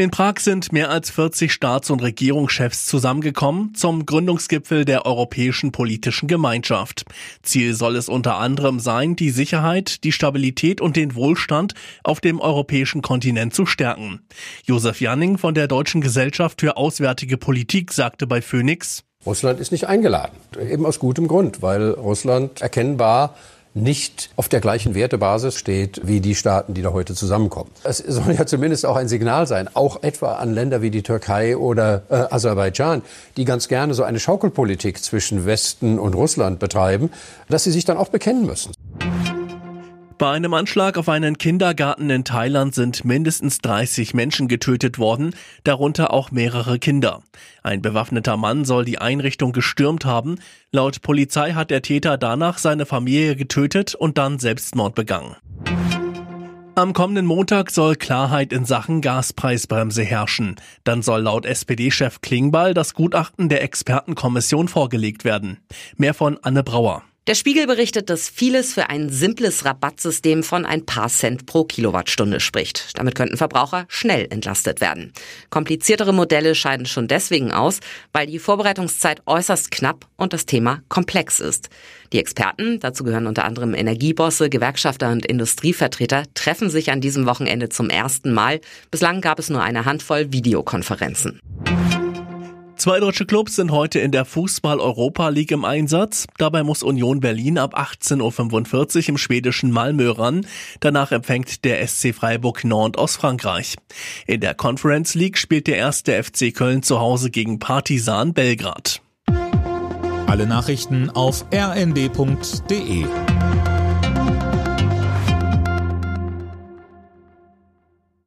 In Prag sind mehr als 40 Staats- und Regierungschefs zusammengekommen zum Gründungsgipfel der Europäischen Politischen Gemeinschaft. Ziel soll es unter anderem sein, die Sicherheit, die Stabilität und den Wohlstand auf dem europäischen Kontinent zu stärken. Josef Janning von der Deutschen Gesellschaft für Auswärtige Politik sagte bei Phoenix, Russland ist nicht eingeladen. Eben aus gutem Grund, weil Russland erkennbar nicht auf der gleichen Wertebasis steht wie die Staaten, die da heute zusammenkommen. Es soll ja zumindest auch ein Signal sein, auch etwa an Länder wie die Türkei oder äh, Aserbaidschan, die ganz gerne so eine Schaukelpolitik zwischen Westen und Russland betreiben, dass sie sich dann auch bekennen müssen. Bei einem Anschlag auf einen Kindergarten in Thailand sind mindestens 30 Menschen getötet worden, darunter auch mehrere Kinder. Ein bewaffneter Mann soll die Einrichtung gestürmt haben. Laut Polizei hat der Täter danach seine Familie getötet und dann Selbstmord begangen. Am kommenden Montag soll Klarheit in Sachen Gaspreisbremse herrschen. Dann soll laut SPD-Chef Klingbeil das Gutachten der Expertenkommission vorgelegt werden. Mehr von Anne Brauer. Der Spiegel berichtet, dass vieles für ein simples Rabattsystem von ein paar Cent pro Kilowattstunde spricht. Damit könnten Verbraucher schnell entlastet werden. Kompliziertere Modelle scheiden schon deswegen aus, weil die Vorbereitungszeit äußerst knapp und das Thema komplex ist. Die Experten, dazu gehören unter anderem Energiebosse, Gewerkschafter und Industrievertreter, treffen sich an diesem Wochenende zum ersten Mal. Bislang gab es nur eine Handvoll Videokonferenzen. Zwei deutsche Clubs sind heute in der Fußball-Europa League im Einsatz. Dabei muss Union Berlin ab 18.45 Uhr im schwedischen Malmö ran. Danach empfängt der SC Freiburg Nantes aus Frankreich. In der Conference League spielt der erste FC Köln zu Hause gegen Partisan Belgrad. Alle Nachrichten auf rnd.de